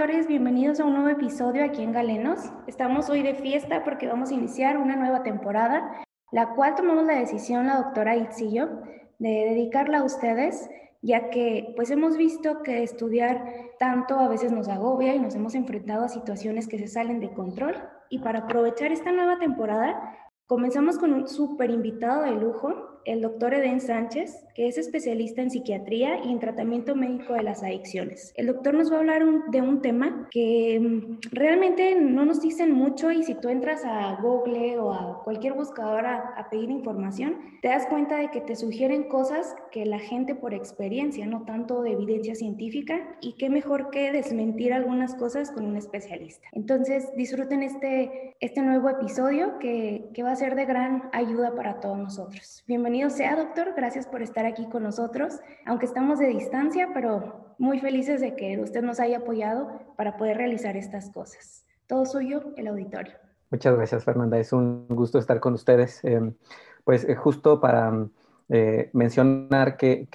doctores, bienvenidos a un nuevo episodio aquí en Galenos. Estamos hoy de fiesta porque vamos a iniciar una nueva temporada, la cual tomamos la decisión la doctora Itzillo de dedicarla a ustedes, ya que pues hemos visto que estudiar tanto a veces nos agobia y nos hemos enfrentado a situaciones que se salen de control. Y para aprovechar esta nueva temporada, comenzamos con un súper invitado de lujo, el doctor Eden Sánchez, que es especialista en psiquiatría y en tratamiento médico de las adicciones. El doctor nos va a hablar de un tema que mm, realmente no nos dicen mucho y si tú entras a Google o a cualquier buscador a, pedir información, te das cuenta de que te sugieren cosas que la gente por experiencia, no tanto de evidencia científica, y qué mejor que desmentir algunas cosas con un especialista. Entonces, disfruten este, este nuevo episodio que, que va a ser de gran ayuda para todos nosotros. Bienvenidos Bienvenido sea, doctor. Gracias por estar aquí con nosotros, aunque estamos de distancia, pero muy felices de que usted nos haya apoyado para poder realizar estas cosas. Todo suyo, el auditorio. Muchas gracias, Fernanda. Es un gusto estar con ustedes. Em, pues eh, justo para eh, mencionar que,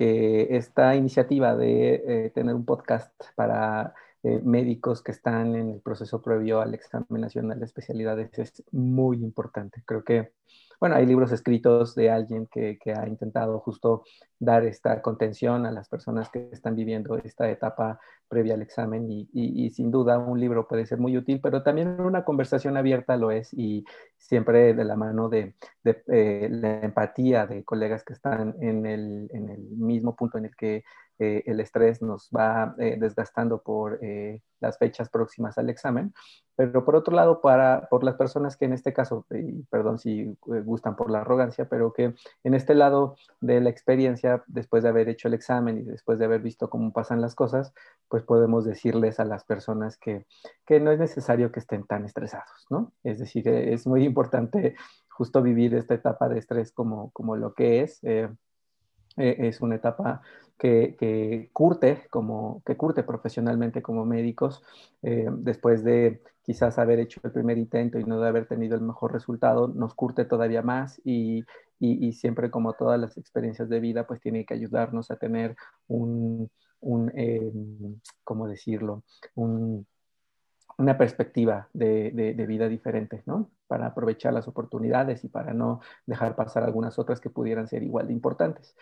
esta iniciativa de eh, tener un podcast para médicos que están en el proceso previo al examen nacional de especialidades es muy importante. Creo que bueno, hay libros escritos de alguien que, ha intentado justo dar esta contención a las personas que están viviendo esta etapa previa al examen y, sin duda un libro puede ser muy útil, pero también una conversación abierta lo es y siempre de la mano de, eh, la empatía de colegas que están en el, en el mismo punto en el que eh, el estrés nos va eh, desgastando por eh, las fechas próximas al examen, pero por otro lado, para, por las personas que en este caso, y perdón si gustan por la arrogancia, pero que en este lado de la experiencia, después de haber hecho el examen y después de haber visto cómo pasan las cosas, pues podemos decirles a las personas que, que no es necesario que estén tan estresados, ¿no? Es decir, es muy importante justo vivir esta etapa de estrés como, como lo que es. es una etapa que, curte, como, que curte profesionalmente como médicos, eh, después de quizás haber hecho el primer intento y no haber tenido el mejor resultado, nos curte todavía más y, y, siempre como todas las experiencias de vida, pues tiene que ayudarnos a tener un, un eh, ¿cómo decirlo? Un, una perspectiva de, de, vida diferente, ¿no? Para aprovechar las oportunidades y para no dejar pasar algunas otras que pudieran ser igual de importantes.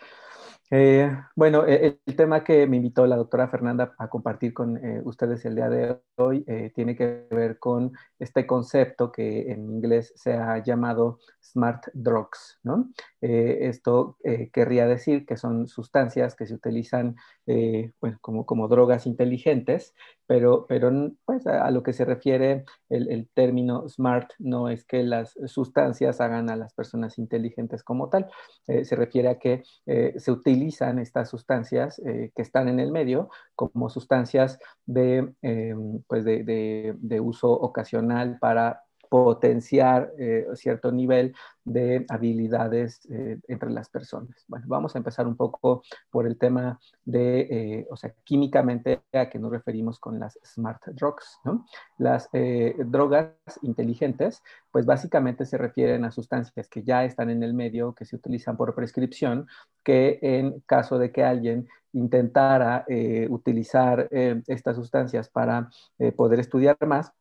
Eh, bueno, e, el, tema que me invitó la doctora Fernanda a compartir con eh, ustedes el día de hoy eh, tiene que ver con este concepto que en inglés se ha llamado smart drugs, esto querría decir que son sustancias que se utilizan como drogas inteligentes, pero, pero pues, a, lo que se refiere el, término smart no es que las sustancias hagan a las personas inteligentes como tal, se refiere a que se utilizan estas sustancias eh, que están en el medio como sustancias de, em, pues de, uso ocasional para potenciar eh, cierto nivel de habilidades eh, entre las personas. Bueno, vamos a empezar un poco por el tema de, eh, o sea, químicamente a qué nos referimos con las smart drugs. Las drogas inteligentes, pues básicamente se refieren a sustancias que ya están en el medio, que se utilizan por prescripción, que en caso de que alguien intentara utilizar estas sustancias para poder estudiar más,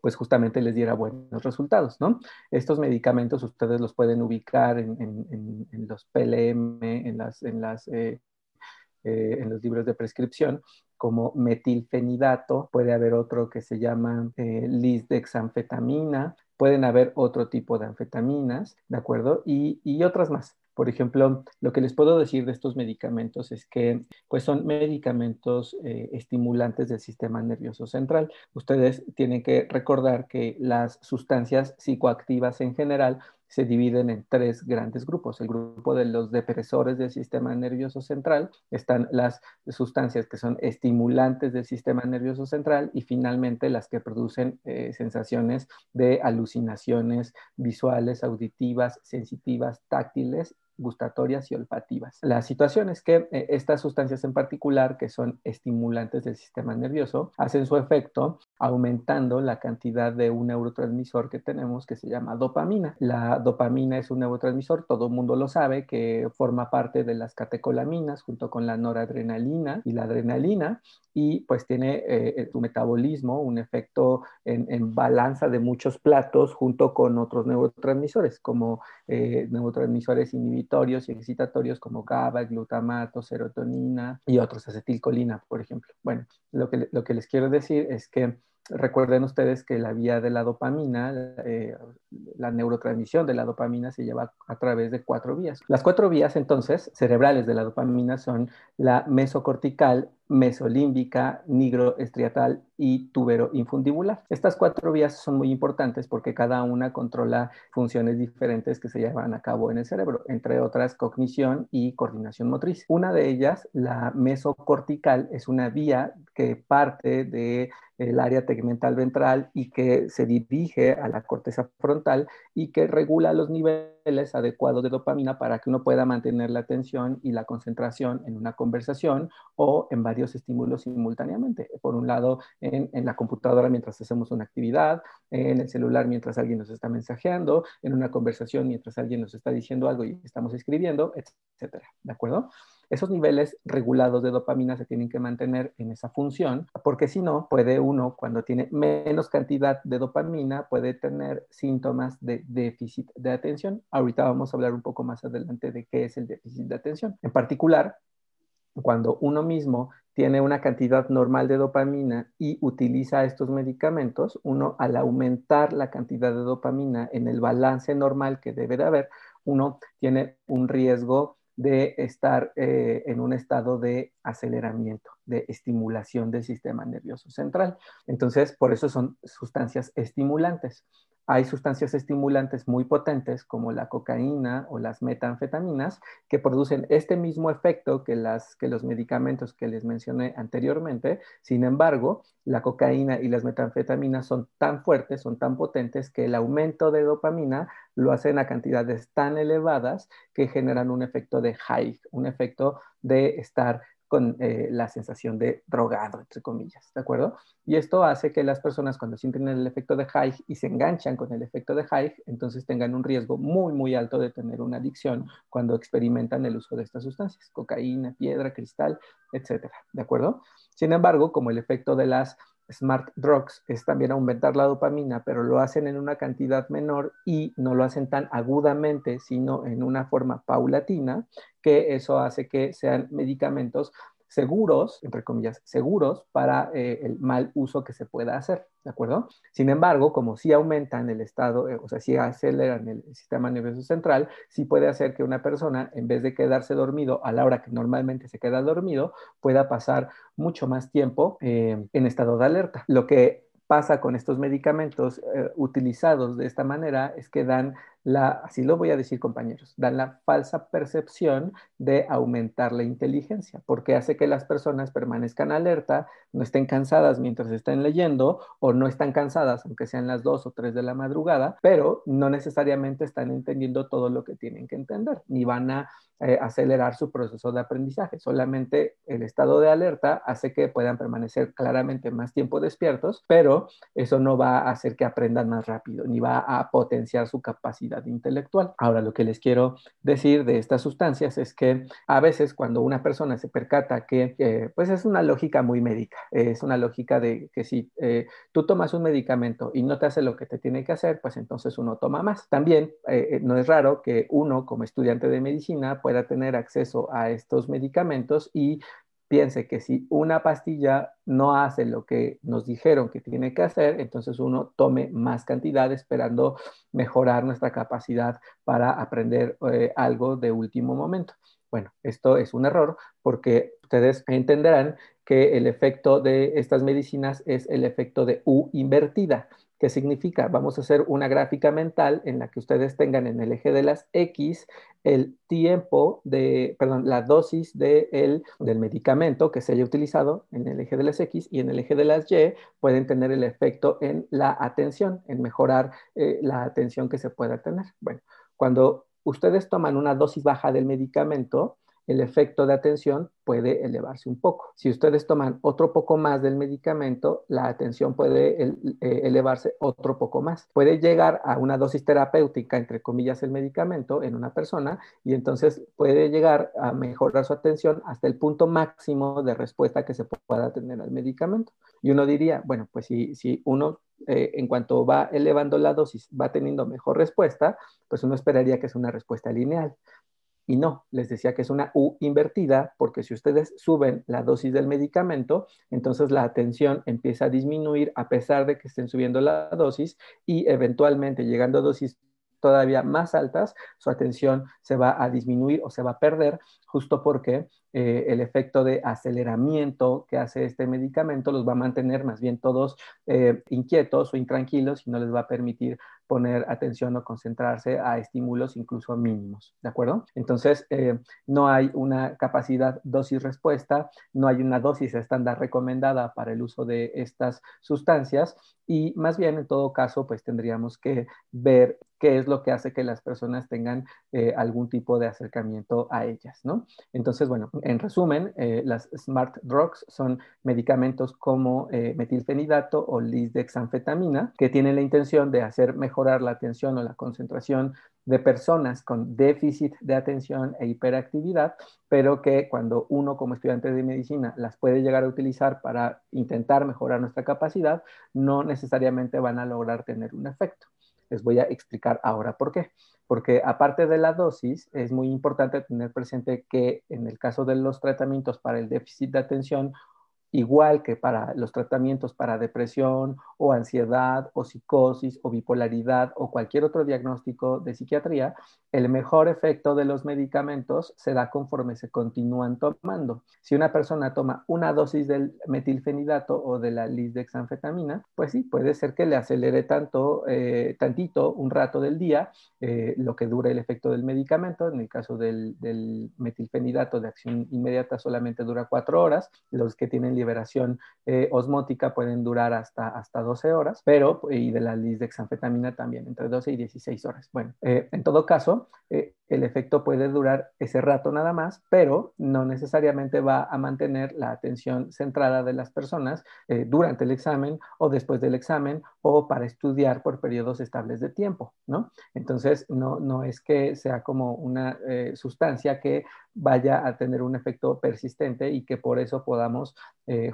pues justamente les diera buenos resultados, ¿no? Estos medicamentos ustedes los pueden ubicar en, los PLM, en, las, en, las, eh, eh, en los libros de prescripción, como metilfenidato, puede haber otro que se llama eh, lisdexanfetamina, pueden haber otro tipo de anfetaminas, ¿de acuerdo? Y, y otras más. Por ejemplo, lo que les puedo decir de estos medicamentos es que pues son medicamentos eh, estimulantes del sistema nervioso central. Ustedes tienen que recordar que las sustancias psicoactivas en general se dividen en tres grandes grupos. El grupo de los depresores del sistema nervioso central, están las sustancias que son estimulantes del sistema nervioso central y finalmente las que producen eh, sensaciones de alucinaciones visuales, auditivas, sensitivas, táctiles gustatorias y olfativas. La situación es que eh, estas sustancias en particular, que son estimulantes del sistema nervioso, hacen su efecto aumentando la cantidad de un neurotransmisor que tenemos que se llama dopamina. La dopamina es un neurotransmisor, todo el mundo lo sabe, que forma parte de las catecolaminas junto con la noradrenalina y la adrenalina y pues tiene eh, su metabolismo, un efecto en, en, balanza de muchos platos junto con otros neurotransmisores, como eh, neurotransmisores inhibitorios y excitatorios como GABA, glutamato, serotonina y otros, acetilcolina, por ejemplo. Bueno, lo que, lo que les quiero decir es que Recuerden ustedes que la vía de la dopamina, eh, la neurotransmisión de la dopamina se lleva a través de cuatro vías. Las cuatro vías entonces cerebrales de la dopamina son la mesocortical, mesolímbica, nigroestriatal y tubero infundibular. Estas cuatro vías son muy importantes porque cada una controla funciones diferentes que se llevan a cabo en el cerebro, entre otras cognición y coordinación motriz. Una de ellas, la mesocortical, es una vía que parte del el área tegmental ventral y que se dirige a la corteza frontal y que regula los niveles adecuados de dopamina para que uno pueda mantener la atención y la concentración en una conversación o en varios estímulos simultáneamente. Por un lado, en, en, la computadora mientras hacemos una actividad, en el celular mientras alguien nos está mensajeando, en una conversación mientras alguien nos está diciendo algo y estamos escribiendo, etcétera. ¿De acuerdo? Esos niveles regulados de dopamina se tienen que mantener en esa función, porque si no, puede uno, cuando tiene menos cantidad de dopamina, puede tener síntomas de déficit de atención. Ahorita vamos a hablar un poco más adelante de qué es el déficit de atención. En particular, cuando uno mismo tiene una cantidad normal de dopamina y utiliza estos medicamentos, uno al aumentar la cantidad de dopamina en el balance normal que debe de haber, uno tiene un riesgo de estar eh, en un estado de aceleramiento, de estimulación del sistema nervioso central. Entonces, por eso son sustancias estimulantes. Hay sustancias estimulantes muy potentes como la cocaína o las metanfetaminas que producen este mismo efecto que, los medicamentos que les mencioné anteriormente. Sin embargo, la cocaína y las metanfetaminas son tan fuertes, son tan potentes que el aumento de dopamina lo hacen a cantidades tan elevadas que generan un efecto de high, un efecto de estar con eh, la sensación de drogado, entre comillas, ¿de acuerdo? Y esto hace que las personas cuando sienten el efecto de high y se enganchan con el efecto de high, entonces tengan un riesgo muy, muy alto de tener una adicción cuando experimentan el uso de estas sustancias, cocaína, piedra, cristal, etcétera, ¿de acuerdo? Sin embargo, como el efecto de las smart drugs es también aumentar la dopamina, pero lo hacen en una cantidad menor y no lo hacen tan agudamente, sino en una forma paulatina, que eso hace que sean medicamentos seguros, entre comillas, seguros para eh, el mal uso que se pueda hacer, ¿de acuerdo? Sin embargo, como sí aumentan el estado, eh, o sea, sí aceleran el sistema nervioso central, sí puede hacer que una persona, en vez de quedarse dormido a la hora que normalmente se queda dormido, pueda pasar mucho más tiempo eh, en estado de alerta. Lo que pasa con estos medicamentos utilizados de esta manera es que dan así lo voy a decir compañeros, dan la falsa percepción de aumentar la inteligencia, porque hace que las personas permanezcan alerta, no estén cansadas mientras estén leyendo o no están cansadas, aunque sean las dos o tres de la madrugada, pero no necesariamente están entendiendo todo lo que tienen que entender, ni van a eh, acelerar su proceso de aprendizaje. Solamente el estado de alerta hace que puedan permanecer claramente más tiempo despiertos, pero eso no va a hacer que aprendan más rápido, ni va a potenciar su capacidad intelectual. Ahora, lo que les quiero decir de estas sustancias es que a veces cuando una persona se percata que, pues es una lógica muy médica, es una lógica de que si eh, tú tomas un medicamento y no te hace lo que te tiene que hacer, pues entonces uno toma más. También eh, eh, no es raro que uno como estudiante de medicina pueda tener acceso a estos medicamentos y piense que si una pastilla no hace lo que nos dijeron que tiene que hacer, entonces uno tome más cantidad esperando mejorar nuestra capacidad para aprender eh, algo de último momento. Bueno, esto es un error porque ustedes entenderán que el efecto de estas medicinas es el efecto de U invertida. ¿Qué significa? Vamos a hacer una gráfica mental en la que ustedes tengan en el eje de las X el tiempo de, perdón, la dosis de el, del medicamento que se haya utilizado en el eje de las X y en el eje de las Y pueden tener el efecto en la atención, en mejorar eh, la atención que se pueda tener. Bueno, cuando ustedes toman una dosis baja del medicamento, el efecto de atención puede elevarse un poco. Si ustedes toman otro poco más del medicamento, la atención puede eh, elevarse otro poco más. Puede llegar a una dosis terapéutica, entre comillas, el medicamento en una persona y entonces puede llegar a mejorar su atención hasta el punto máximo de respuesta que se pueda tener al medicamento. Y uno diría, bueno, pues si, si uno eh, en cuanto va elevando la dosis, va teniendo mejor respuesta, pues uno esperaría que es una respuesta lineal. Y no, les decía que es una U invertida, porque si ustedes suben la dosis del medicamento, entonces la atención empieza a disminuir a pesar de que estén subiendo la dosis y eventualmente llegando a dosis todavía más altas, su atención se va a disminuir o se va a perder justo porque eh, el efecto de aceleramiento que hace este medicamento los va a mantener más bien todos eh, inquietos o intranquilos y no les va a permitir poner atención o concentrarse a estímulos incluso mínimos, ¿de acuerdo? Entonces, eh, no hay una capacidad dosis-respuesta, no hay una dosis estándar recomendada para el uso de estas sustancias y más bien en todo caso, pues tendríamos que ver qué es lo que hace que las personas tengan algún tipo de acercamiento a ellas, ¿no? Entonces, bueno, en resumen, eh, las smart drugs son medicamentos como metilfenidato o lisdexanfetamina que tienen la intención de hacer mejor mejorar la atención o la concentración de personas con déficit de atención e hiperactividad, pero que cuando uno como estudiante de medicina las puede llegar a utilizar para intentar mejorar nuestra capacidad, no necesariamente van a lograr tener un efecto. Les voy a explicar ahora por qué. Porque aparte de la dosis, es muy importante tener presente que en el caso de los tratamientos para el déficit de atención igual que para los tratamientos para depresión o ansiedad o psicosis o bipolaridad o cualquier otro diagnóstico de psiquiatría, el mejor efecto de los medicamentos se da conforme se continúan tomando. Si una persona toma una dosis del metilfenidato o de la lisdexanfetamina, pues sí, puede ser que le acelere tanto, eh, tantito, un rato del día, eh, lo que dura el efecto del medicamento. En el caso del, del metilfenidato de acción inmediata solamente dura cuatro horas. Los que tienen liberación eh, osmótica pueden durar hasta, hasta 12 horas, pero, y de la lisdexanfetamina también, entre 12 y 16 horas. Bueno, en todo caso, eh, el efecto puede durar ese rato nada más, pero no necesariamente va a mantener la atención centrada de las personas eh, durante el examen o después del examen o para estudiar por periodos estables de tiempo, ¿no? Entonces, no, no es que sea como una eh, sustancia que vaya a tener un efecto persistente y que por eso podamos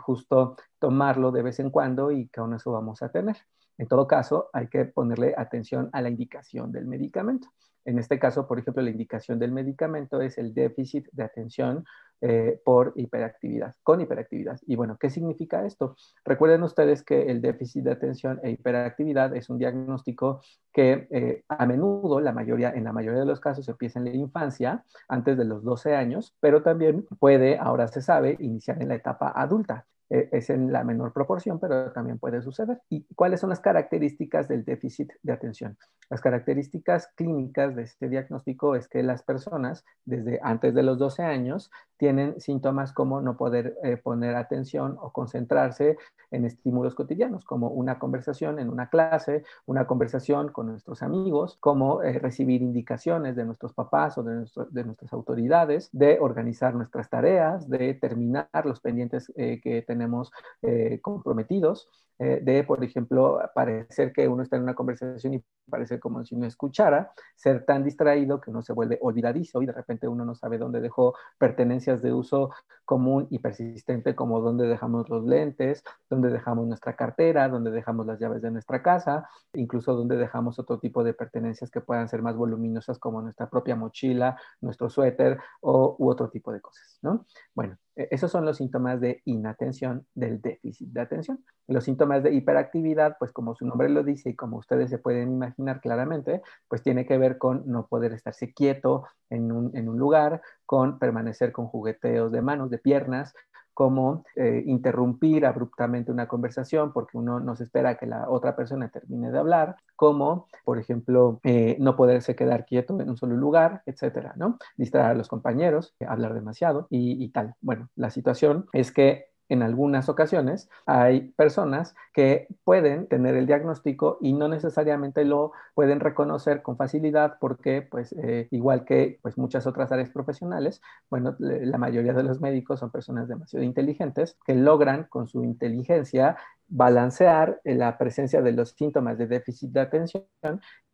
justo tomarlo de vez en cuando y que aún eso vamos a tener. En todo caso, hay que ponerle atención a la indicación del medicamento. En este caso, por ejemplo, la indicación del medicamento es el déficit de atención eh, por hiperactividad, con hiperactividad. Y bueno, ¿qué significa esto? Recuerden ustedes que el déficit de atención e hiperactividad es un diagnóstico que eh, a menudo, la mayoría, en la mayoría de los casos, empieza en la infancia, antes de los 12 años, pero también puede, ahora se sabe, iniciar en la etapa adulta. Eh, es en la menor proporción, pero también puede suceder. ¿Y cuáles son las características del déficit de atención? Las características clínicas de este diagnóstico es que las personas desde antes de los 12 años tienen síntomas como no poder eh, poner atención o concentrarse en estímulos cotidianos, como una conversación en una clase, una conversación con nuestros amigos, como eh, recibir indicaciones de nuestros papás o de, de, nuestras autoridades, de organizar nuestras tareas, de terminar los pendientes que tenemos tenemos eh, comprometidos, eh, de, por ejemplo, parecer que uno está en una conversación y parece como si no escuchara, ser tan distraído que uno se vuelve olvidadizo y de repente uno no sabe dónde dejó pertenencias de uso común y persistente como dónde dejamos los lentes, dónde dejamos nuestra cartera, dónde dejamos las llaves de nuestra casa, incluso dónde dejamos otro tipo de pertenencias que puedan ser más voluminosas como nuestra propia mochila, nuestro suéter o, u otro tipo de cosas, ¿no? Bueno, esos son los síntomas de inatención del déficit de atención. Los síntomas de hiperactividad, pues como su nombre lo dice y como ustedes se pueden imaginar claramente, pues tiene que ver con no poder estarse quieto en un, en un lugar, con permanecer con jugueteos de manos, de piernas, como eh, interrumpir abruptamente una conversación porque uno no se espera que la otra persona termine de hablar, como, por ejemplo, eh, no poderse quedar quieto en un solo lugar, etcétera, ¿no? Distraer a los compañeros, hablar demasiado y, y tal. Bueno, la situación es que en algunas ocasiones hay personas que pueden tener el diagnóstico y no necesariamente lo pueden reconocer con facilidad porque, pues, eh, igual que pues, muchas otras áreas profesionales, bueno, la mayoría de los médicos son personas demasiado inteligentes que logran con su inteligencia balancear la presencia de los síntomas de déficit de atención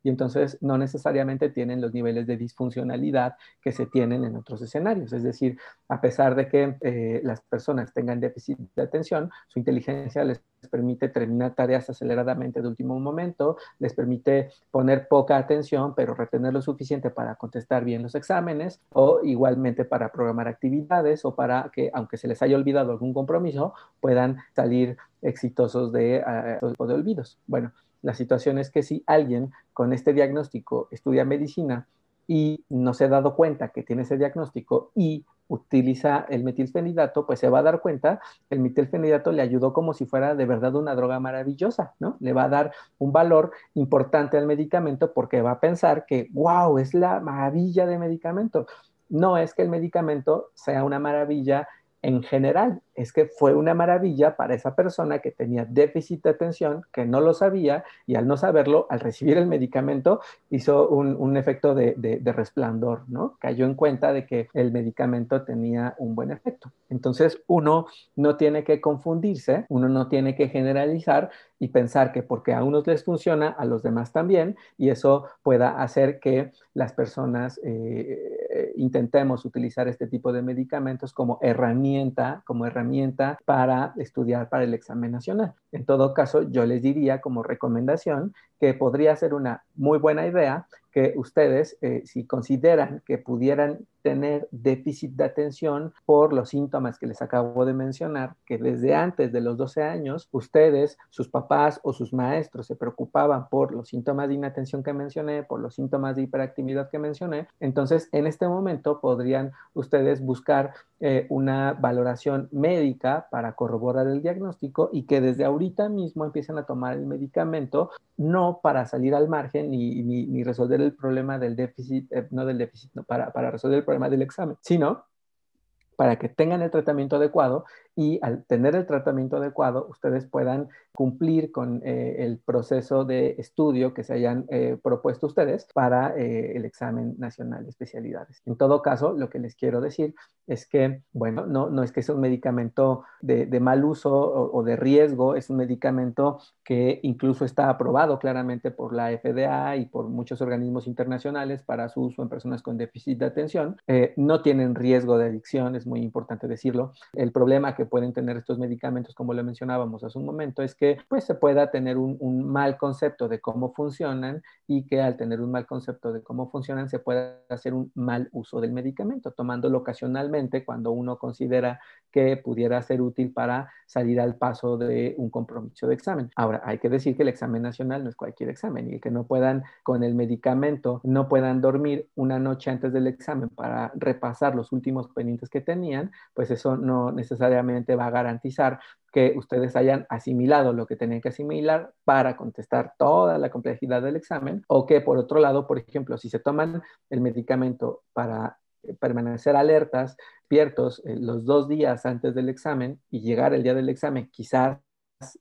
y entonces no necesariamente tienen los niveles de disfuncionalidad que se tienen en otros escenarios. Es decir, a pesar de que eh, las personas tengan déficit de atención, su inteligencia les permite terminar tareas aceleradamente de último momento, les permite poner poca atención, pero retener lo suficiente para contestar bien los exámenes o igualmente para programar actividades o para que, aunque se les haya olvidado algún compromiso, puedan salir exitosos de, uh, de olvidos. Bueno, la situación es que si alguien con este diagnóstico estudia medicina y no se ha dado cuenta que tiene ese diagnóstico y utiliza el metilfenidato, pues se va a dar cuenta que el metilfenidato le ayudó como si fuera de verdad una droga maravillosa, ¿no? Le va a dar un valor importante al medicamento porque va a pensar que, wow, es la maravilla de medicamento. No es que el medicamento sea una maravilla en general, es que fue una maravilla para esa persona que tenía déficit de atención, que no lo sabía y al no saberlo, al recibir el medicamento, hizo un, efecto de, de, resplandor, ¿no? Cayó en cuenta de que el medicamento tenía un buen efecto. Entonces, uno no tiene que confundirse, uno no tiene que generalizar y pensar que porque a unos les funciona, a los demás también, y eso pueda hacer que las personas eh, intentemos utilizar este tipo de medicamentos como herramienta, como herramienta para estudiar para el examen nacional. En todo caso, yo les diría como recomendación que podría ser una muy buena idea que ustedes, eh, si consideran que pudieran tener déficit de atención por los síntomas que les acabo de mencionar, que desde antes de los 12 años, ustedes, sus papás o sus maestros se preocupaban por los síntomas de inatención que mencioné, por los síntomas de hiperactividad que mencioné, entonces en este momento podrían ustedes buscar eh, una valoración médica para corroborar el diagnóstico y que desde ahorita mismo empiecen a tomar el medicamento, no para salir al margen ni, ni, resolver el problema del déficit, eh, no del déficit, no, para, para resolver el problema del examen, sino para que tengan el tratamiento adecuado y al tener el tratamiento adecuado, ustedes puedan cumplir con eh, el proceso de estudio que se hayan eh, propuesto ustedes para eh, el examen nacional de especialidades. En todo caso, lo que les quiero decir es que, bueno, no, no es que sea un medicamento de, de mal uso o, o, de riesgo, es un medicamento que incluso está aprobado claramente por la FDA y por muchos organismos internacionales para su uso en personas con déficit de atención. no tienen riesgo de adicción, es muy importante decirlo. El problema que pueden tener estos medicamentos, como lo mencionábamos hace un momento, es que pues se pueda tener un, mal concepto de cómo funcionan y que al tener un mal concepto de cómo funcionan se pueda hacer un mal uso del medicamento, tomándolo ocasionalmente cuando uno considera que pudiera ser útil para salir al paso de un compromiso de examen. Ahora, hay que decir que el examen nacional no es cualquier examen y que no puedan con el medicamento, no puedan dormir una noche antes del examen para repasar los últimos pendientes que tenían, pues eso no necesariamente va a garantizar que ustedes hayan asimilado lo que tenían que asimilar para contestar toda la complejidad del examen o que por otro lado, por ejemplo, si se toman el medicamento para eh, permanecer alertas, despiertos eh, los dos días antes del examen y llegar el día del examen quizás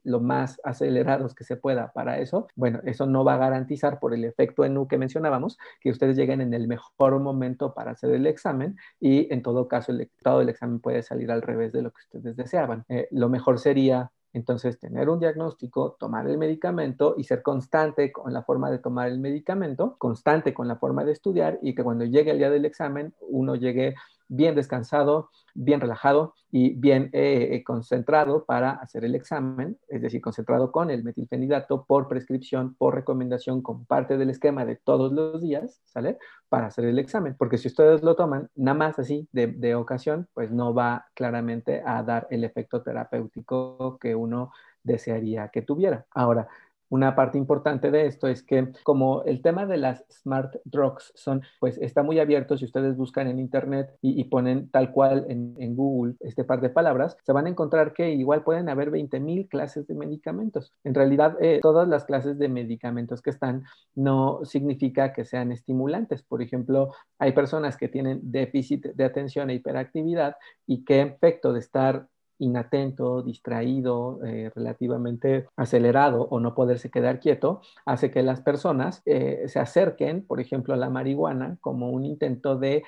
lo más acelerados que se pueda para eso, bueno, eso no va a garantizar por el efecto en U que mencionábamos, que ustedes lleguen en el mejor momento para hacer el examen y en todo caso el resultado del examen puede salir al revés de lo que ustedes deseaban. Eh, lo mejor sería entonces, tener un diagnóstico, tomar el medicamento y ser constante con la forma de tomar el medicamento, constante con la forma de estudiar y que cuando llegue el día del examen uno llegue bien descansado, bien relajado y bien eh, eh, concentrado para hacer el examen, es decir, concentrado con el metilfenidato por prescripción, por recomendación, como parte del esquema de todos los días, ¿sale? Para hacer el examen, porque si ustedes lo toman nada más así de, de ocasión, pues no va claramente a dar el efecto terapéutico que uno desearía que tuviera. Ahora, una parte importante de esto es que como el tema de las smart drugs son, pues está muy abierto, si ustedes buscan en internet y, ponen tal cual en, Google este par de palabras, se van a encontrar que igual pueden haber 20.000 clases de medicamentos. En realidad, eh, todas las clases de medicamentos que están no significa que sean estimulantes. Por ejemplo, hay personas que tienen déficit de atención e hiperactividad y qué efecto de estar inatento, distraído, eh, relativamente acelerado o no poderse quedar quieto, hace que las personas eh, se acerquen, por ejemplo, a la marihuana como un intento de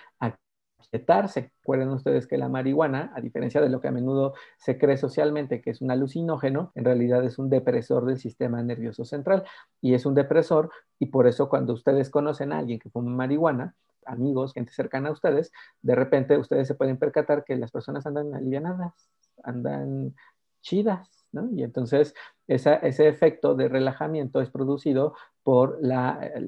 aquietarse. Recuerden ustedes que la marihuana, a diferencia de lo que a menudo se cree socialmente que es un alucinógeno, en realidad es un depresor del sistema nervioso central y es un depresor y por eso cuando ustedes conocen a alguien que fuma marihuana, amigos, gente cercana a ustedes, de repente ustedes se pueden percatar que las personas andan alivianadas, andan chidas, ¿no? Y entonces ese efecto de relajamiento es producido por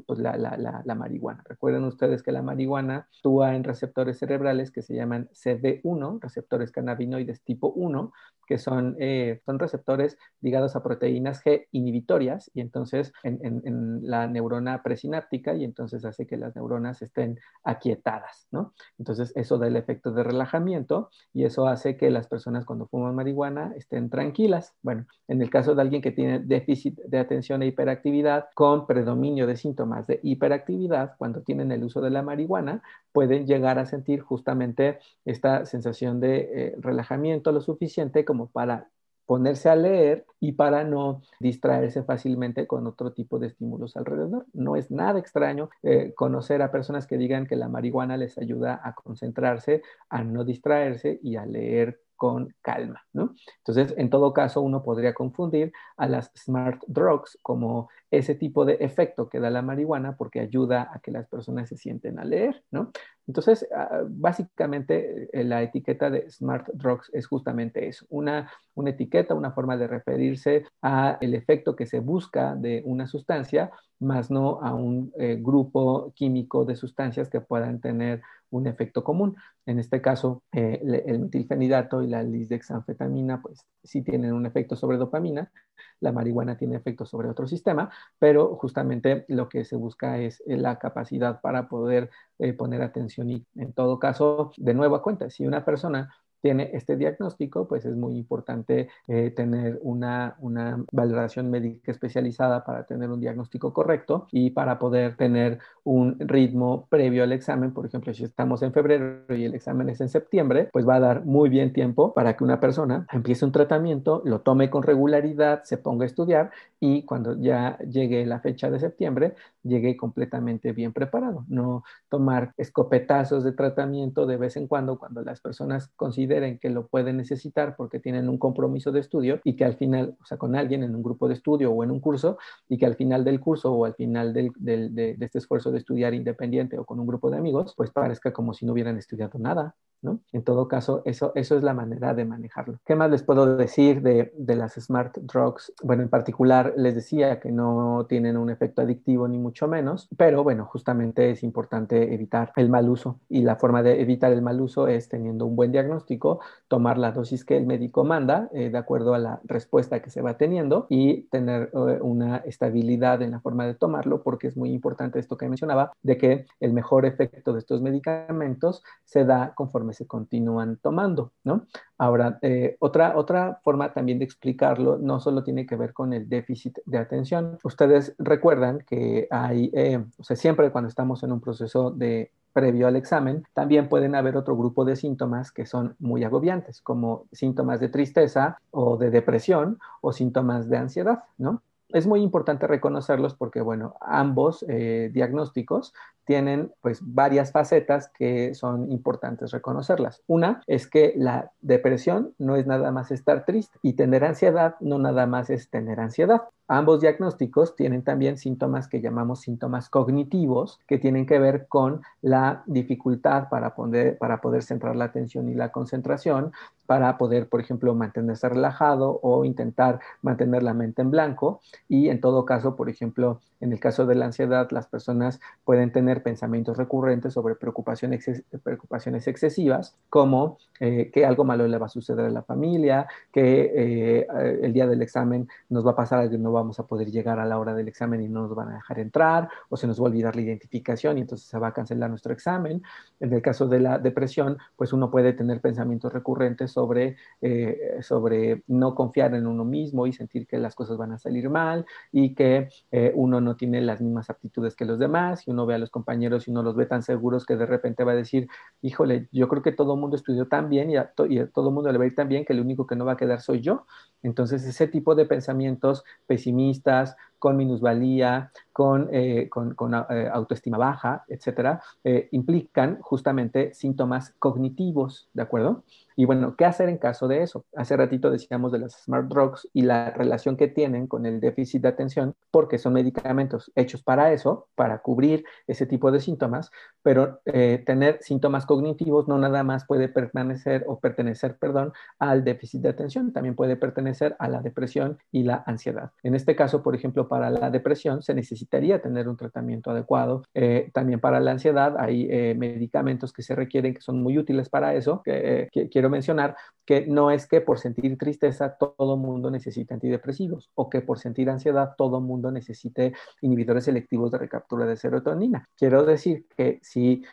pues, la, la, marihuana. Recuerden ustedes que la marihuana actúa en receptores cerebrales que se llaman CD1, receptores cannabinoides tipo 1, que son, eh, son receptores ligados a proteínas G inhibitorias y entonces en, en, la neurona presináptica y entonces hace que las neuronas estén aquietadas, ¿no? Entonces eso da el efecto de relajamiento y eso hace que las personas cuando fuman marihuana estén tranquilas. Bueno, en el caso de alguien que tiene déficit de atención e hiperactividad con predominio de síntomas de hiperactividad, cuando tienen el uso de la marihuana, pueden llegar a sentir justamente esta sensación de eh, relajamiento lo suficiente como para ponerse a leer y para no distraerse fácilmente con otro tipo de estímulos alrededor. No es nada extraño eh, conocer a personas que digan que la marihuana les ayuda a concentrarse, a no distraerse y a leer con calma, ¿no? Entonces, en todo caso, uno podría confundir a las smart drugs como ese tipo de efecto que da la marihuana porque ayuda a que las personas se sienten a leer, ¿no? Entonces, ah, básicamente eh, la etiqueta de smart drugs es justamente eso, una, una etiqueta, una forma de referirse a el efecto que se busca de una sustancia, más no a un eh, grupo químico de sustancias que puedan tener un efecto común. En este caso, eh, el metilfenidato y la lisdexanfetamina, pues sí tienen un efecto sobre dopamina. La marihuana tiene efecto sobre otro sistema, pero justamente lo que se busca es eh, la capacidad para poder eh, poner atención y en todo caso, de nuevo a cuenta, si una persona tiene este diagnóstico, pues es muy importante eh, tener una, una, valoración médica especializada para tener un diagnóstico correcto y para poder tener un ritmo previo al examen. Por ejemplo, si estamos en febrero y el examen es en septiembre, pues va a dar muy bien tiempo para que una persona empiece un tratamiento, lo tome con regularidad, se ponga a estudiar y cuando ya llegue la fecha de septiembre, llegue completamente bien preparado. No tomar escopetazos de tratamiento de vez en cuando cuando las personas consideran en que lo pueden necesitar porque tienen un compromiso de estudio y que al final, o sea, con alguien en un grupo de estudio o en un curso, y que al final del curso o al final del, del, de, de este esfuerzo de estudiar independiente o con un grupo de amigos, pues parezca como si no hubieran estudiado nada. ¿No? En todo caso, eso, eso es la manera de manejarlo. ¿Qué más les puedo decir de, de, las smart drugs? Bueno, en particular les decía que no tienen un efecto adictivo ni mucho menos, pero bueno, justamente es importante evitar el mal uso y la forma de evitar el mal uso es teniendo un buen diagnóstico tomar la dosis que el médico manda eh, de acuerdo a la respuesta que se va teniendo y tener eh, una estabilidad en la forma de tomarlo, porque es muy importante esto que mencionaba, de que el mejor efecto de estos medicamentos se da conforme se continúan tomando, ¿no? Ahora, eh, otra, otra forma también de explicarlo no solo tiene que ver con el déficit de atención. Ustedes recuerdan que hay, o sea, siempre cuando estamos en un proceso de previo al examen, también pueden haber otro grupo de síntomas que son muy agobiantes, como síntomas de tristeza o de depresión o síntomas de ansiedad, ¿no? Es muy importante reconocerlos porque, bueno, ambos eh, diagnósticos tienen pues varias facetas que son importantes reconocerlas. Una es que la depresión no es nada más estar triste y tener ansiedad no nada más es tener ansiedad. Ambos diagnósticos tienen también síntomas que llamamos síntomas cognitivos, que tienen que ver con la dificultad para poder, para poder centrar la atención y la concentración, para poder, por ejemplo, mantenerse relajado o intentar mantener la mente en blanco. Y en todo caso, por ejemplo, en el caso de la ansiedad, las personas pueden tener pensamientos recurrentes sobre preocupaciones, preocupaciones excesivas, como eh, que algo malo le va a suceder a la familia, que eh, el día del examen nos va a pasar algo no va vamos a poder llegar a la hora del examen y no nos van a dejar entrar, o se nos va a olvidar la identificación y entonces se va a cancelar nuestro examen. En el caso de la depresión, pues uno puede tener pensamientos recurrentes sobre, eh, sobre no confiar en uno mismo y sentir que las cosas van a salir mal y que eh, uno no tiene las mismas aptitudes que los demás y uno ve a los compañeros y uno los ve tan seguros que de repente va a decir, híjole, yo creo que todo el mundo estudió tan bien y a, y a todo el mundo le va a ir tan bien que el único que no va a quedar soy yo. Entonces, ese tipo de pensamientos pesimistas, pesimistas, con minusvalía, con, eh, con, eh, autoestima baja, etcétera, eh, implican justamente síntomas cognitivos, ¿de acuerdo? Y bueno, ¿qué hacer en caso de eso? Hace ratito decíamos de las smart drugs y la relación que tienen con el déficit de atención, porque son medicamentos hechos para eso, para cubrir ese tipo de síntomas, pero tener síntomas cognitivos no nada más puede permanecer o pertenecer, perdón, al déficit de atención, también puede pertenecer a la depresión y la ansiedad. En este caso, por ejemplo, para la depresión se necesitaría tener un tratamiento adecuado. Eh, también para la ansiedad hay eh, medicamentos que se requieren que son muy útiles para eso. Eh, quiero mencionar que no es que por sentir tristeza todo mundo necesite antidepresivos o que por sentir ansiedad todo mundo necesite inhibidores selectivos de recaptura de serotonina. Quiero decir que si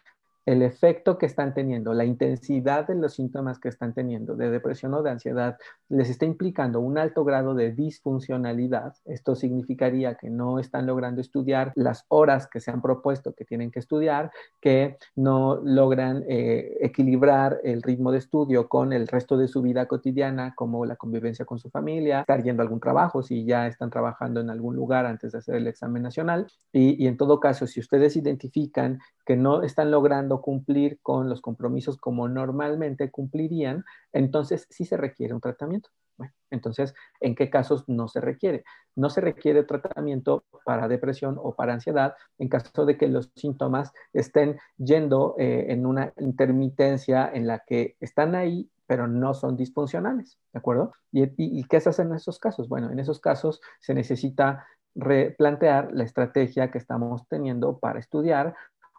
el efecto que están teniendo, la intensidad de los síntomas que están teniendo de depresión o de ansiedad les está implicando un alto grado de disfuncionalidad. Esto significaría que no están logrando estudiar las horas que se han propuesto que tienen que estudiar, que no logran eh, equilibrar el ritmo de estudio con el resto de su vida cotidiana, como la convivencia con su familia, estar yendo a algún trabajo, si ya están trabajando en algún lugar antes de hacer el examen nacional. y en todo caso, si ustedes identifican que no están logrando cumplir con los compromisos como normalmente cumplirían, entonces sí se requiere un tratamiento. Bueno, entonces, ¿en qué casos no se requiere? No se requiere tratamiento para depresión o para ansiedad en caso de que los síntomas estén yendo eh, en una intermitencia en la que están ahí, pero no son disfuncionales, ¿de acuerdo? ¿Y, y qué se hace en esos casos? Bueno, en esos casos se necesita replantear la estrategia que estamos teniendo para estudiar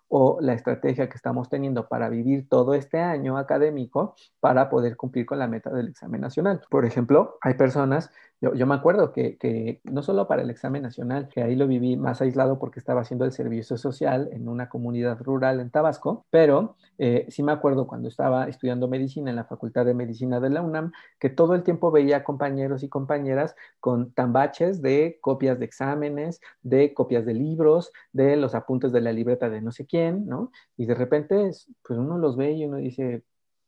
o la estrategia que estamos teniendo para vivir todo este año académico para poder cumplir con la meta del examen nacional. Por ejemplo, hay personas yo, me acuerdo que, no solo para el examen nacional, que ahí lo viví más aislado porque estaba haciendo el servicio social en una comunidad rural en Tabasco, pero eh, sí me acuerdo cuando estaba estudiando medicina en la Facultad de Medicina de la UNAM, que todo el tiempo veía compañeros y compañeras con tambaches de copias de exámenes, de copias de libros, de los apuntes de la libreta de no sé quién, ¿no? Y de repente, pues uno los ve y uno dice,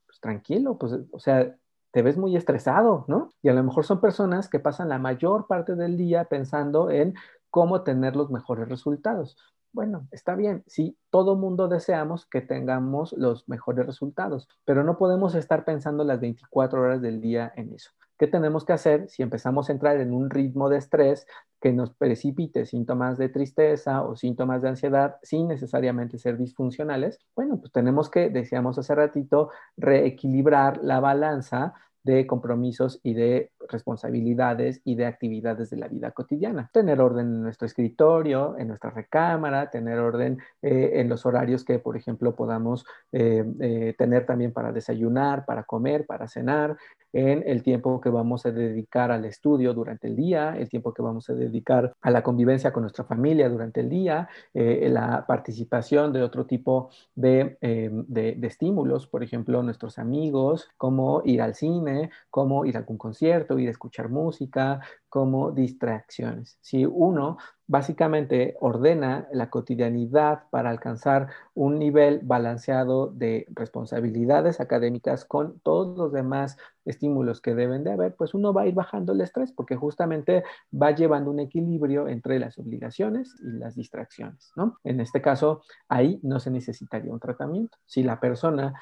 pues tranquilo, pues, o sea, te ves muy estresado, ¿no? Y a lo mejor son personas que pasan la mayor parte del día pensando en cómo tener los mejores resultados. Bueno, está bien, sí, todo mundo deseamos que tengamos los mejores resultados, pero no podemos estar pensando las 24 horas del día en eso. ¿Qué tenemos que hacer si empezamos a entrar en un ritmo de estrés que nos precipite síntomas de tristeza o síntomas de ansiedad sin necesariamente ser disfuncionales? Bueno, pues tenemos que, decíamos hace ratito, reequilibrar la balanza de compromisos y de responsabilidades y de actividades de la vida cotidiana. Tener orden en nuestro escritorio, en nuestra recámara, tener orden eh, en los horarios que, por ejemplo, podamos eh, eh, tener también para desayunar, para comer, para cenar, en el tiempo que vamos a dedicar al estudio durante el día, el tiempo que vamos a dedicar a la convivencia con nuestra familia durante el día, la participación de otro tipo de, de, de estímulos, por ejemplo, nuestros amigos, como ir al cine, como ir a algún concierto, ir a escuchar música, como distracciones. Si uno básicamente ordena la cotidianidad para alcanzar un nivel balanceado de responsabilidades académicas con todos los demás estímulos que deben de haber, pues uno va a ir bajando el estrés porque justamente va llevando un equilibrio entre las obligaciones y las distracciones, ¿no? En este caso, ahí no se necesitaría un tratamiento. Si la persona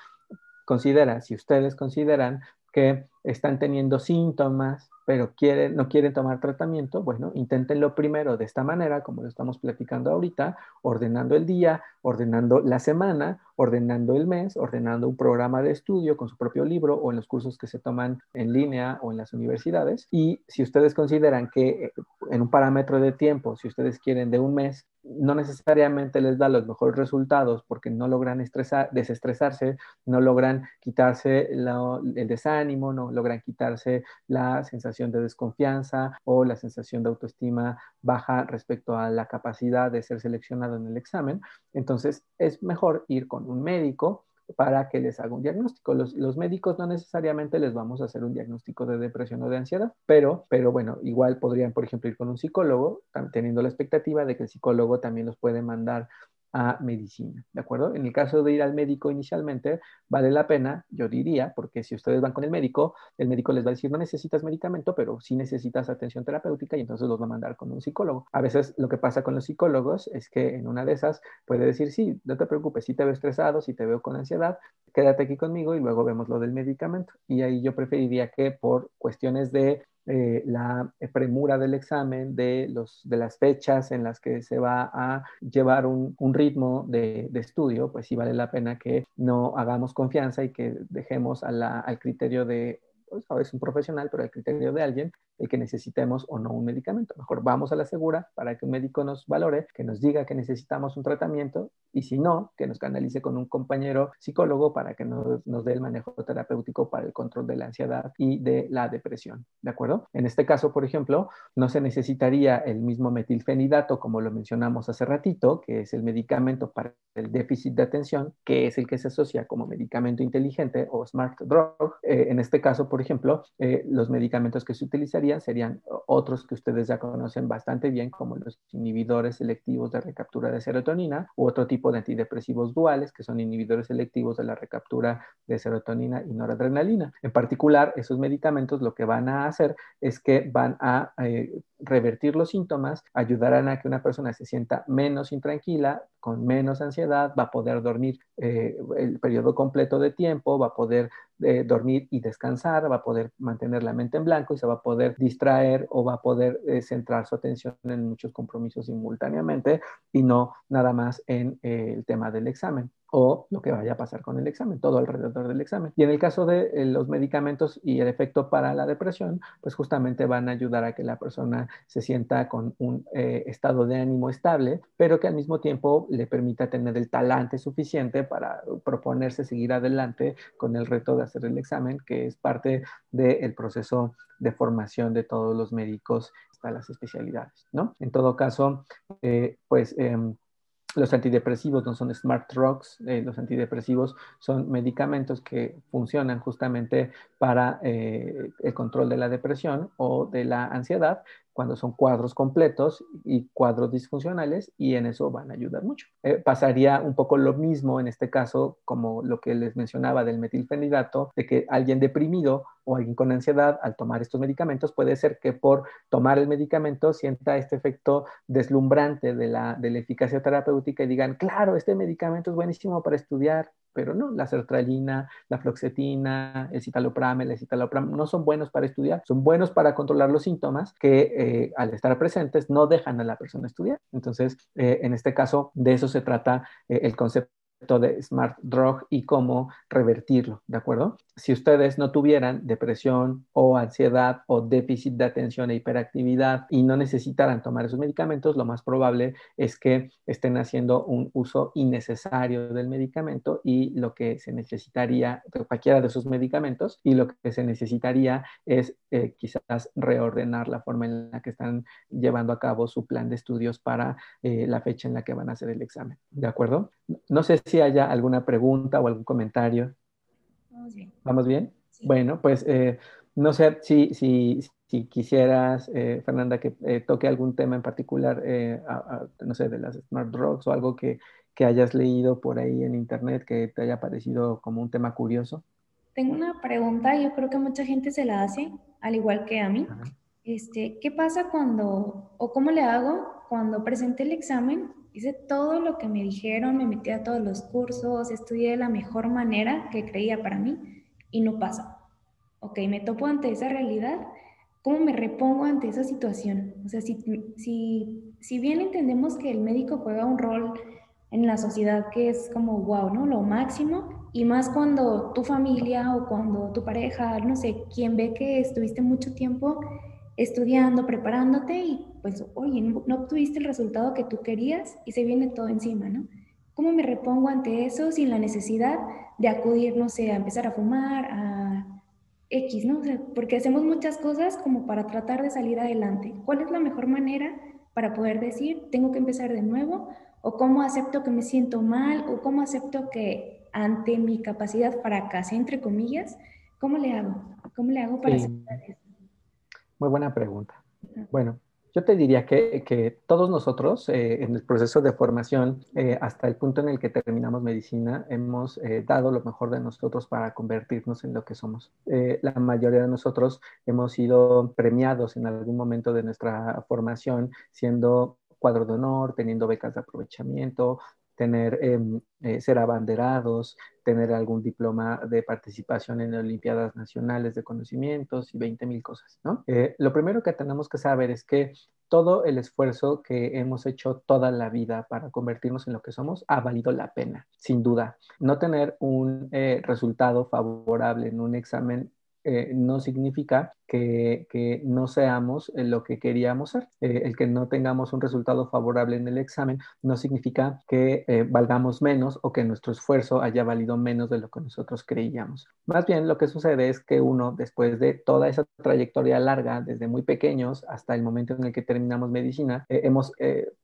considera, si ustedes consideran que están teniendo síntomas, pero quieren, no quieren tomar tratamiento, bueno, inténtenlo primero de esta manera, como lo estamos platicando ahorita, ordenando el día, ordenando la semana, ordenando el mes, ordenando un programa de estudio con su propio libro o en los cursos que se toman en línea o en las universidades. Y si ustedes consideran que eh, en un parámetro de tiempo, si ustedes quieren de un mes, no necesariamente les da los mejores resultados porque no logran estresar, desestresarse, no logran quitarse el desánimo, no logran quitarse la sensación de desconfianza o la sensación de autoestima baja respecto a la capacidad de ser seleccionado en el examen. Entonces es mejor ir con un médico para que les haga un diagnóstico. Los, los, médicos no necesariamente les vamos a hacer un diagnóstico de depresión o de ansiedad, pero, pero bueno, igual podrían, por ejemplo, ir con un psicólogo, teniendo la expectativa de que el psicólogo también los puede mandar a medicina, ¿de acuerdo? En el caso de ir al médico inicialmente, vale la pena, yo diría, porque si ustedes van con el médico, el médico les va a decir, no necesitas medicamento, pero sí necesitas atención terapéutica y entonces los va a mandar con un psicólogo. A veces lo que pasa con los psicólogos es que en una de esas puede decir, sí, no te preocupes, si te veo estresado, si te veo con ansiedad, quédate aquí conmigo y luego vemos lo del medicamento. Y ahí yo preferiría que por cuestiones de eh, la premura del examen, de, los, de las fechas en las que se va a llevar un, ritmo de, estudio, pues sí vale la pena que no hagamos confianza y que dejemos al criterio de pues, es un profesional, pero al criterio de alguien, el que necesitemos o no un medicamento. Mejor vamos a la segura para que un médico nos valore, que nos diga que necesitamos un tratamiento y si no, que nos canalice con un compañero psicólogo para que nos, nos dé el manejo terapéutico para el control de la ansiedad y de la depresión. ¿De acuerdo? En este caso, por ejemplo, no se necesitaría el mismo metilfenidato como lo mencionamos hace ratito, que es el medicamento para el déficit de atención, que es el que se asocia como medicamento inteligente o smart drug. Eh, en este caso, por ejemplo, eh, los medicamentos que se utilizarían serían otros que ustedes ya conocen bastante bien, como los inhibidores selectivos de recaptura de serotonina u otro tipo de antidepresivos duales, que son inhibidores selectivos de la recaptura de serotonina y noradrenalina. En particular, esos medicamentos lo que van a hacer es que van a eh, revertir los síntomas, ayudarán a que una persona se sienta menos intranquila, con menos ansiedad, va a poder dormir eh, el periodo completo de tiempo, va a poder eh, dormir y descansar, va a poder mantener la mente en blanco y se va a poder distraer o va a poder eh, centrar su atención en muchos compromisos simultáneamente y no nada más en el tema del examen o lo que vaya a pasar con el examen, todo alrededor del examen. Y en el caso de eh, los medicamentos y el efecto para la depresión, pues justamente van a ayudar a que la persona se sienta con un eh, estado de ánimo estable, pero que al mismo tiempo le permita tener el talante suficiente para proponerse seguir adelante con el reto de hacer el examen, que es parte del proceso de formación de todos los médicos hasta las especialidades, ¿no? En todo caso, eh, pues... Los antidepresivos no son smart drugs, eh, los antidepresivos son medicamentos que funcionan justamente para eh, el control de la depresión o de la ansiedad, cuando son cuadros completos y cuadros disfuncionales y en eso van a ayudar mucho. Eh, pasaría un poco lo mismo en este caso como lo que les mencionaba del metilfenidato, de que alguien deprimido o alguien con ansiedad al tomar estos medicamentos puede ser que por tomar el medicamento sienta este efecto deslumbrante de la, de la eficacia terapéutica y digan, claro, este medicamento es buenísimo para estudiar, pero no, la sertralina, la floxetina, el citalopram, el citalopram no son buenos para estudiar, son buenos para controlar los síntomas que eh, al estar presentes no dejan a la persona estudiar. Entonces, eh, en este caso, de eso se trata eh, el concepto de Smart Drug y cómo revertirlo, ¿de acuerdo? Si ustedes no tuvieran depresión o ansiedad o déficit de atención e hiperactividad y no necesitaran tomar esos medicamentos, lo más probable es que estén haciendo un uso innecesario del medicamento y lo que se necesitaría, cualquiera de esos medicamentos, y lo que se necesitaría es eh, quizás reordenar la forma en la que están llevando a cabo su plan de estudios para eh, la fecha en la que van a hacer el examen, ¿de acuerdo? No sé si haya alguna pregunta o algún comentario. Vamos bien. ¿Vamos bien? Bueno, pues eh, no sé si, si, si quisieras, eh, Fernanda, que eh, toque algún tema en particular, no sé, de las smart drugs o algo que, que, hayas leído por ahí en internet que te haya parecido como un tema curioso. Tengo una pregunta, yo creo que mucha gente se la hace, al igual que a mí. Este, ¿Qué pasa cuando, o cómo le hago cuando presenté el examen Hice todo lo que me dijeron, me metí a todos los cursos, estudié de la mejor manera que creía para mí y no pasa. Ok, me topo ante esa realidad, ¿cómo me repongo ante esa situación? O sea, si, si, si bien entendemos que el médico juega un rol en la sociedad que es como, wow, ¿no? Lo máximo, y más cuando tu familia o cuando tu pareja, no sé, quien ve que estuviste mucho tiempo estudiando, preparándote y pues, oye, no, obtuviste el resultado que tú querías y se viene todo encima, ¿no? ¿Cómo me repongo ante eso sin la necesidad de acudir, no sé, a empezar a fumar, a, X, ¿no? porque hacemos muchas cosas como para tratar de salir adelante. ¿Cuál es la mejor manera para poder decir, tengo que empezar de nuevo? ¿O cómo acepto que me siento mal? ¿O cómo acepto que ante mi capacidad fracasé, entre comillas? ¿Cómo le hago? ¿Cómo le hago para aceptar eso? Muy buena pregunta. Bueno, yo te diría que, todos nosotros eh, en el proceso de formación, eh, hasta el punto en el que terminamos medicina, hemos eh, dado lo mejor de nosotros para convertirnos en lo que somos. la mayoría de nosotros hemos sido premiados en algún momento de nuestra formación siendo cuadro de honor, teniendo becas de aprovechamiento, tener, em, eh, ser abanderados, tener algún diploma de participación en Olimpiadas Nacionales de Conocimientos y 20 mil cosas, ¿no? Eh, lo primero que tenemos que saber es que todo el esfuerzo que hemos hecho toda la vida para convertirnos en lo que somos ha valido la pena, sin duda. No tener un eh, resultado favorable en un examen eh, no significa que, no seamos lo que queríamos ser. Eh, el que no tengamos un resultado favorable en el examen no significa que eh, valgamos menos o que nuestro esfuerzo haya valido menos de lo que nosotros creíamos. Más bien lo que sucede es que uno, después de toda esa trayectoria larga, desde muy pequeños hasta el momento en el que terminamos medicina, hemos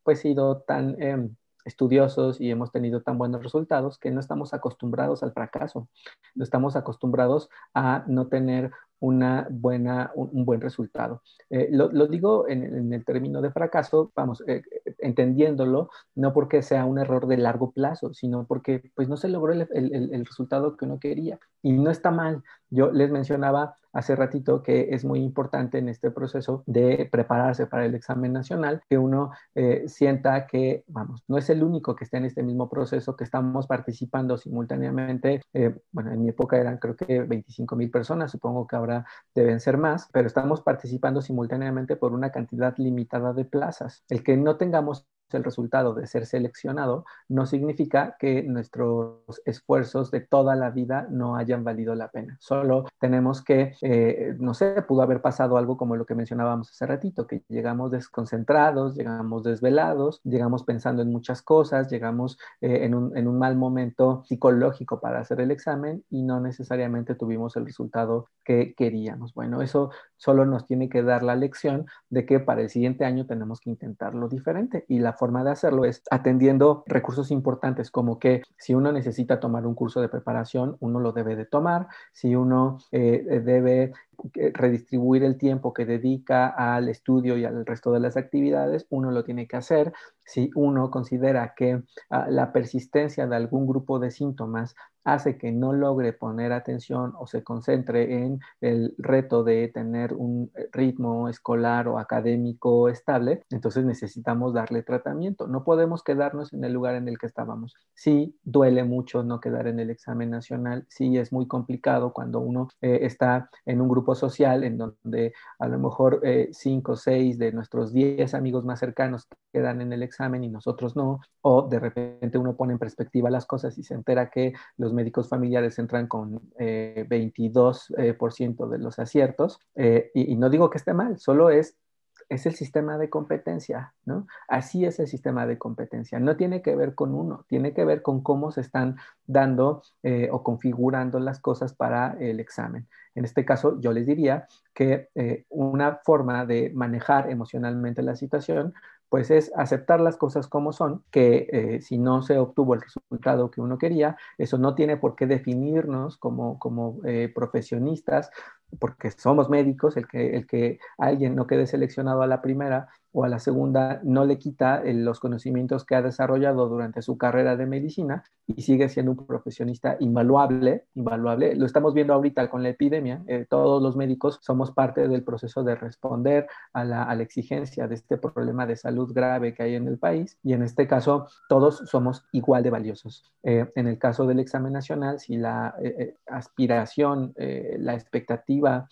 pues sido tan em, estudiosos y hemos tenido tan buenos resultados que no estamos acostumbrados al fracaso, no estamos acostumbrados a no tener una buena, un, buen resultado. Eh, lo, digo en, el término de fracaso, vamos, eh, entendiéndolo, no porque sea un error de largo plazo, sino porque pues no se logró el, el resultado que uno quería. Y no está mal. Yo les mencionaba hace ratito que es muy importante en este proceso de prepararse para el examen nacional, que uno eh, sienta que, vamos, no es el único que está en este mismo proceso, que estamos participando simultáneamente. Eh, bueno, en mi época eran creo que 25 mil personas, supongo que ahora deben ser más, pero estamos participando simultáneamente por una cantidad limitada de plazas. El que no tengamos el resultado de ser seleccionado, no significa que nuestros esfuerzos de toda la vida no hayan valido la pena. Solo tenemos que, eh, no sé, pudo haber pasado algo como lo que mencionábamos hace ratito, que llegamos desconcentrados, llegamos desvelados, llegamos pensando en muchas cosas, llegamos eh, en, un, en un mal momento psicológico para hacer el examen y no necesariamente tuvimos el resultado que queríamos. Bueno, eso solo nos tiene que dar la lección de que para el siguiente año tenemos que intentarlo diferente y la forma de hacerlo es atendiendo recursos importantes como que si uno necesita tomar un curso de preparación, uno lo debe de tomar, si uno eh, debe redistribuir el tiempo que dedica al estudio y al resto de las actividades, uno lo tiene que hacer. Si uno considera que ah, la persistencia de algún grupo de síntomas hace que no logre poner atención o se concentre en el reto de tener un ritmo escolar o académico estable, entonces necesitamos darle tratamiento. No podemos quedarnos en el lugar en el que estábamos. Sí, duele mucho no quedar en el examen nacional, sí es muy complicado cuando uno eh, está en un grupo social en donde a lo mejor eh, cinco o seis de nuestros diez amigos más cercanos quedan en el examen y nosotros no, o de repente uno pone en perspectiva las cosas y se entera que los médicos familiares entran con 22% eh, eh, de los aciertos. Y, y no digo que esté mal, solo es es el sistema de competencia, ¿no? Así es el sistema de competencia. No tiene que ver con uno, tiene que ver con cómo se están dando o configurando las cosas para el examen. En este caso, yo les diría que eh, una forma de manejar emocionalmente la situación, pues es aceptar las cosas como son, que eh, si no se obtuvo el resultado que uno quería, eso no tiene por qué definirnos como, como eh, profesionistas, porque somos médicos, el que, el que alguien no quede seleccionado a la primera o a la segunda no le quita los conocimientos que ha desarrollado durante su carrera de medicina y sigue siendo un profesionista invaluable, invaluable. Lo estamos viendo ahorita con la epidemia. Eh, todos los médicos somos parte del proceso de responder a la, a la, exigencia de este problema de salud grave que hay en el país y en este caso todos somos igual de valiosos. Eh, en el caso del examen nacional, si la eh, aspiración, la expectativa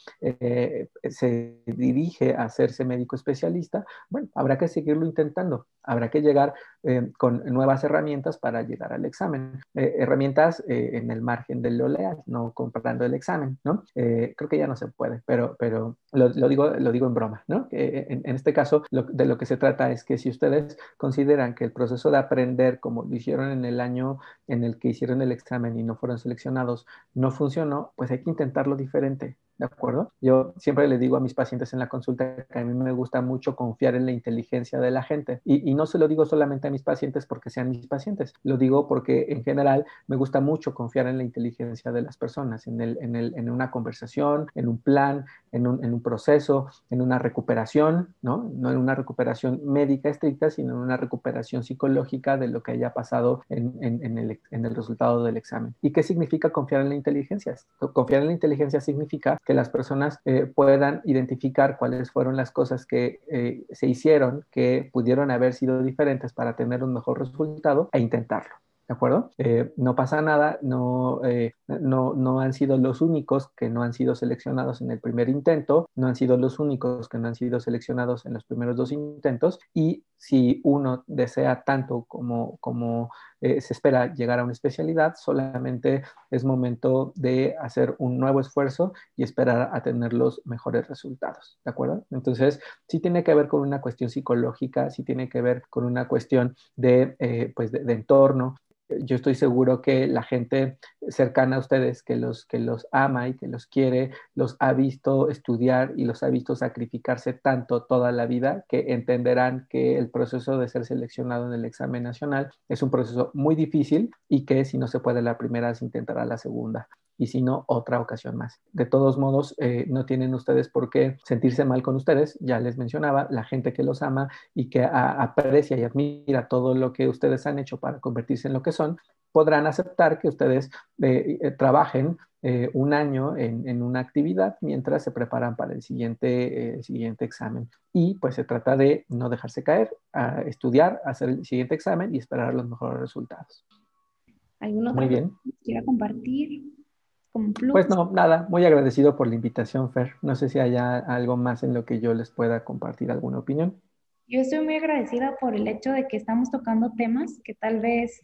se dirige a hacerse médico especialista, bueno, habrá que seguirlo intentando, habrá que llegar eh, con nuevas herramientas para llegar al examen. Eh, herramientas eh, en el margen de lo leal, no comprando el examen, ¿no? creo que ya no se puede, pero, pero lo, digo, lo digo en broma, ¿no? En, en, este caso, de lo que se trata es que si ustedes consideran que el proceso de aprender, como lo hicieron en el año en el que hicieron el examen y no fueron seleccionados, no funcionó, pues hay que intentarlo diferente ¿de acuerdo? Yo siempre le digo a mis pacientes en la consulta que a mí me gusta mucho confiar en la inteligencia de la gente. Y, no se lo digo solamente a mis pacientes porque sean mis pacientes, lo digo porque en general me gusta mucho confiar en la inteligencia de las personas, en, el, en, el, en una conversación, en un plan, en un, en un, proceso, en una recuperación, ¿no? No en una recuperación médica estricta, sino en una recuperación psicológica de lo que haya pasado en, en el resultado del examen. ¿Y qué significa confiar en la inteligencia? Confiar en la inteligencia significa que las personas eh, puedan identificar cuáles fueron las cosas que eh, se hicieron que pudieron haber sido diferentes para tener un mejor resultado e intentarlo. ¿De acuerdo? Eh, no pasa nada, no, no, no han sido los únicos que no han sido seleccionados en el primer intento, no han sido los únicos que no han sido seleccionados en los primeros dos intentos y si uno desea tanto como, como eh, se espera llegar a una especialidad, solamente es momento de hacer un nuevo esfuerzo y esperar a tener los mejores resultados, ¿de acuerdo? Entonces, sí tiene que ver con una cuestión psicológica, sí tiene que ver con una cuestión de, eh, pues de entorno, yo estoy seguro que la gente cercana a ustedes que los, que los ama y que los quiere, los ha visto estudiar y los ha visto sacrificarse tanto toda la vida que entenderán que el proceso de ser seleccionado en el examen nacional es un proceso muy difícil y que si no se puede la primera se intentará la segunda y si no, otra ocasión más. De todos modos, eh, no tienen ustedes por qué sentirse mal con ustedes. Ya les mencionaba, la gente que los ama y que aprecia y admira todo lo que ustedes han hecho para convertirse en lo que son, podrán aceptar que ustedes eh, eh, trabajen un año en, una actividad mientras se preparan para el siguiente, siguiente examen. Y pues se trata de no dejarse caer, a estudiar, hacer el siguiente examen y esperar los mejores resultados. ¿Alguno Muy bien. quiera compartir? Pues no, nada, muy agradecido por la invitación, Fer. No sé si haya algo más en lo que yo les pueda compartir alguna opinión. Yo estoy muy agradecida por el hecho de que estamos tocando temas que tal vez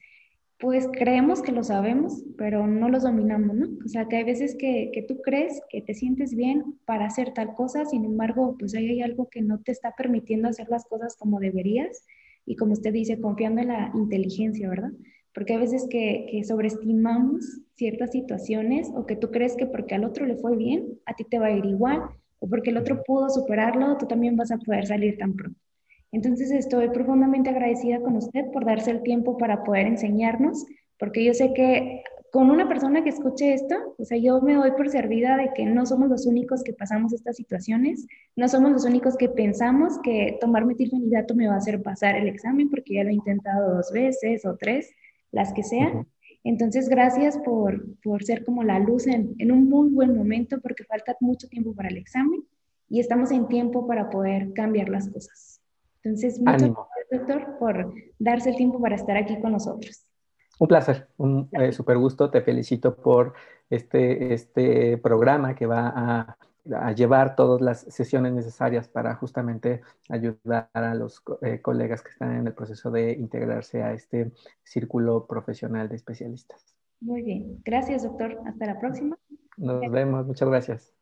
pues creemos que lo sabemos, pero no los dominamos, ¿no? O sea, que hay veces que, que, tú crees que te sientes bien para hacer tal cosa, sin embargo, pues ahí hay algo que no te está permitiendo hacer las cosas como deberías y como usted dice, confiando en la inteligencia, ¿verdad? Porque hay veces que, sobreestimamos ciertas situaciones o que tú crees que porque al otro le fue bien, a ti te va a ir igual, o porque el otro pudo superarlo, tú también vas a poder salir tan pronto. Entonces estoy profundamente agradecida con usted por darse el tiempo para poder enseñarnos, porque yo sé que con una persona que escuche esto, o sea, yo me doy por servida de que no somos los únicos que pasamos estas situaciones, no somos los únicos que pensamos que tomar metilfenidato me va a hacer pasar el examen porque ya lo he intentado dos veces o tres las que sean. Entonces, gracias por, por, ser como la luz en, en, un muy buen momento porque falta mucho tiempo para el examen y estamos en tiempo para poder cambiar las cosas. Entonces, muchas gracias, doctor, por darse el tiempo para estar aquí con nosotros. Un placer, un eh, súper gusto. Te felicito por este, este programa que va a a llevar todas las sesiones necesarias para justamente ayudar a los eh, colegas que están en el proceso de integrarse a este círculo profesional de especialistas. Muy bien. Gracias, doctor. Hasta la próxima. Nos vemos. Muchas gracias.